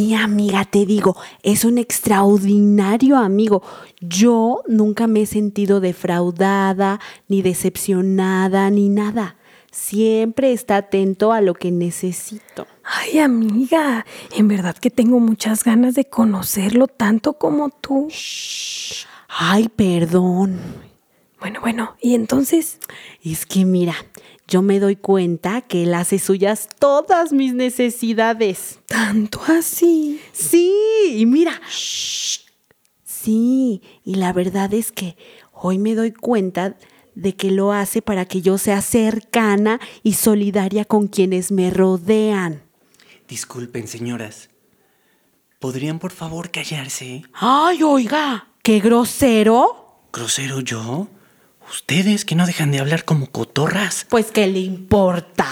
Sí, amiga, te digo, es un extraordinario amigo. Yo nunca me he sentido defraudada, ni decepcionada, ni nada. Siempre está atento a lo que necesito. Ay, amiga, en verdad que tengo muchas ganas de conocerlo tanto como tú. Ay, perdón. Bueno, bueno, y entonces, Es que mira, yo me doy cuenta que él hace suyas todas mis necesidades. tanto así. Sí, y mira. Sí, y la verdad es que hoy me doy cuenta de que lo hace para que yo sea cercana y solidaria con quienes me rodean. Disculpen, señoras. ¿Podrían por favor callarse? Ay, oiga, qué grosero. ¿Grosero yo? Ustedes que no dejan de hablar como cotorras. Pues qué le importa.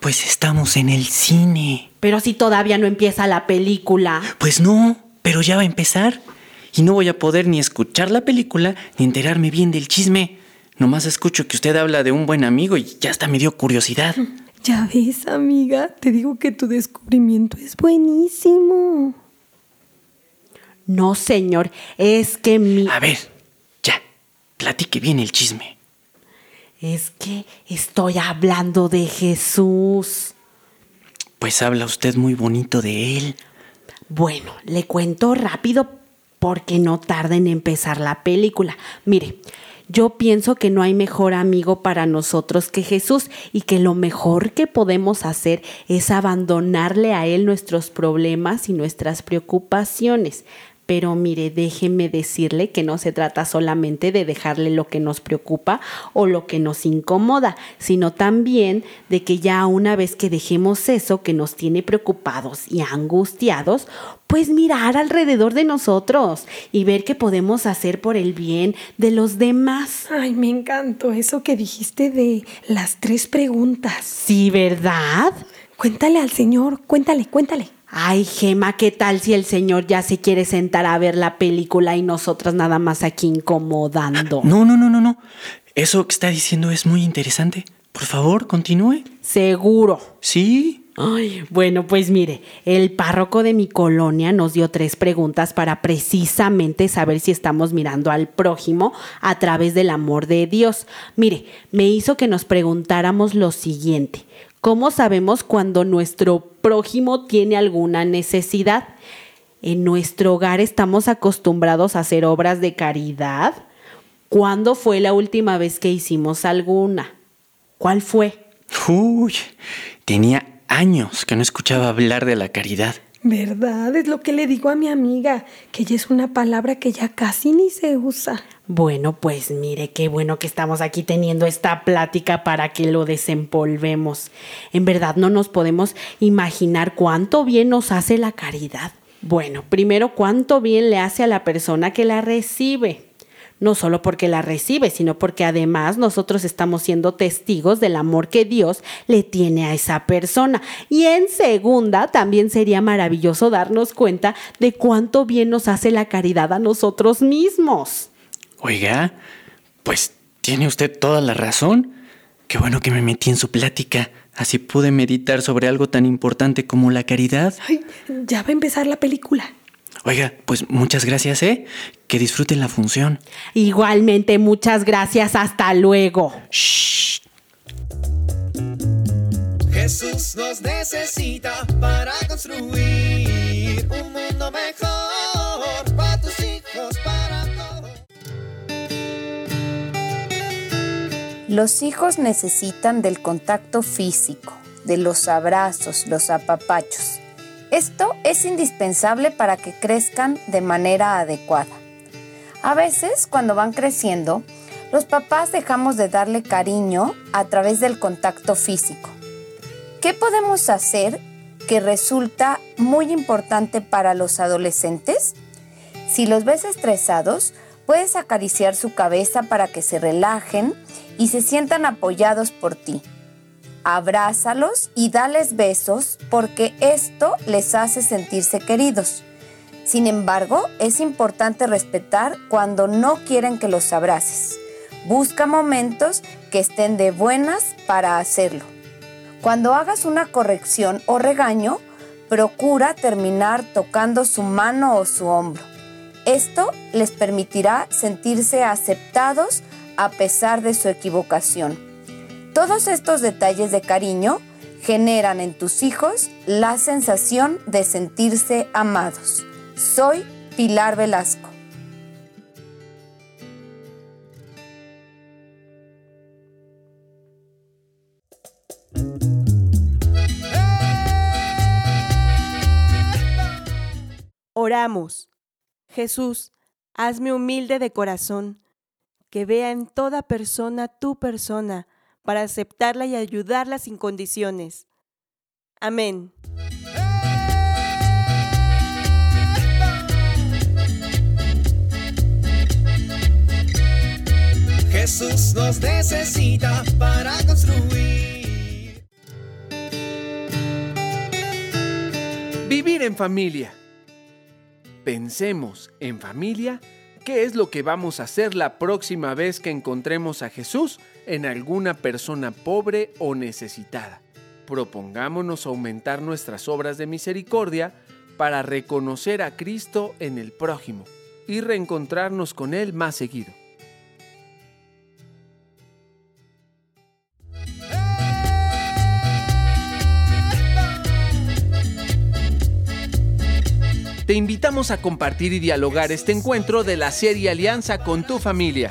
Pues estamos en el cine. Pero si todavía no empieza la película. Pues no, pero ya va a empezar. Y no voy a poder ni escuchar la película ni enterarme bien del chisme. Nomás escucho que usted habla de un buen amigo y ya hasta me dio curiosidad. Ya ves, amiga, te digo que tu descubrimiento es buenísimo. No, señor, es que mi... A ver, platique bien el chisme. Es que estoy hablando de Jesús. Pues habla usted muy bonito de él. Bueno, le cuento rápido porque no tarda en empezar la película. Mire, yo pienso que no hay mejor amigo para nosotros que Jesús y que lo mejor que podemos hacer es abandonarle a Él nuestros problemas y nuestras preocupaciones. Pero mire, déjeme decirle que no se trata solamente de dejarle lo que nos preocupa o lo que nos incomoda, sino también de que ya una vez que dejemos eso que nos tiene preocupados y angustiados, pues mirar alrededor de nosotros y ver qué podemos hacer por el bien de los demás. Ay, me encantó eso que dijiste de las tres preguntas. Sí, ¿verdad? Cuéntale al señor, cuéntale, cuéntale. Ay, Gema, ¿qué tal si el señor ya se quiere sentar a ver la película y nosotras nada más aquí incomodando? No, no, no, no, no. Eso que está diciendo es muy interesante. Por favor, continúe. Seguro. Sí. Ay, bueno, pues mire, el párroco de mi colonia nos dio tres preguntas para precisamente saber si estamos mirando al prójimo a través del amor de Dios. Mire, me hizo que nos preguntáramos lo siguiente. ¿Cómo sabemos cuando nuestro prójimo tiene alguna necesidad? ¿En nuestro hogar estamos acostumbrados a hacer obras de caridad? ¿Cuándo fue la última vez que hicimos alguna? ¿Cuál fue? Uy, tenía años que no escuchaba hablar de la caridad. ¿Verdad? Es lo que le digo a mi amiga, que ella es una palabra que ya casi ni se usa. Bueno, pues mire, qué bueno que estamos aquí teniendo esta plática para que lo desempolvemos. En verdad no nos podemos imaginar cuánto bien nos hace la caridad. Bueno, primero, cuánto bien le hace a la persona que la recibe. No solo porque la recibe, sino porque además nosotros estamos siendo testigos del amor que Dios le tiene a esa persona. Y en segunda, también sería maravilloso darnos cuenta de cuánto bien nos hace la caridad a nosotros mismos. Oiga, pues tiene usted toda la razón. Qué bueno que me metí en su plática. Así pude meditar sobre algo tan importante como la caridad. Ay, ya va a empezar la película. Oiga, pues muchas gracias, ¿eh? Que disfruten la función. Igualmente, muchas gracias. Hasta luego. Shh. Jesús nos necesita para construir un mundo mejor para tus hijos, para todos. Los hijos necesitan del contacto físico, de los abrazos, los apapachos esto es indispensable para que crezcan de manera adecuada. A veces, cuando van creciendo, los papás dejamos de darle cariño a través del contacto físico. ¿Qué podemos hacer que resulta muy importante para los adolescentes? Si los ves estresados, puedes acariciar su cabeza para que se relajen y se sientan apoyados por ti. Abrázalos y dales besos porque esto les hace sentirse queridos. Sin embargo, es importante respetar cuando no quieren que los abraces. Busca momentos que estén de buenas para hacerlo. Cuando hagas una corrección o regaño, procura terminar tocando su mano o su hombro. Esto les permitirá sentirse aceptados a pesar de su equivocación. Todos estos detalles de cariño generan en tus hijos la sensación de sentirse amados. Soy Pilar Velasco. Oramos. Jesús, hazme humilde de corazón, que vea en toda persona tu persona, para aceptarla y ayudarla sin condiciones. Amén. Jesús nos necesita para construir. Vivir en familia. Pensemos en familia, ¿qué es lo que vamos a hacer la próxima vez que encontremos a Jesús en alguna persona pobre o necesitada? Propongámonos aumentar nuestras obras de misericordia para reconocer a Cristo en el prójimo y reencontrarnos con Él más seguido. Te invitamos a compartir y dialogar este encuentro de la serie Alianza con tu familia.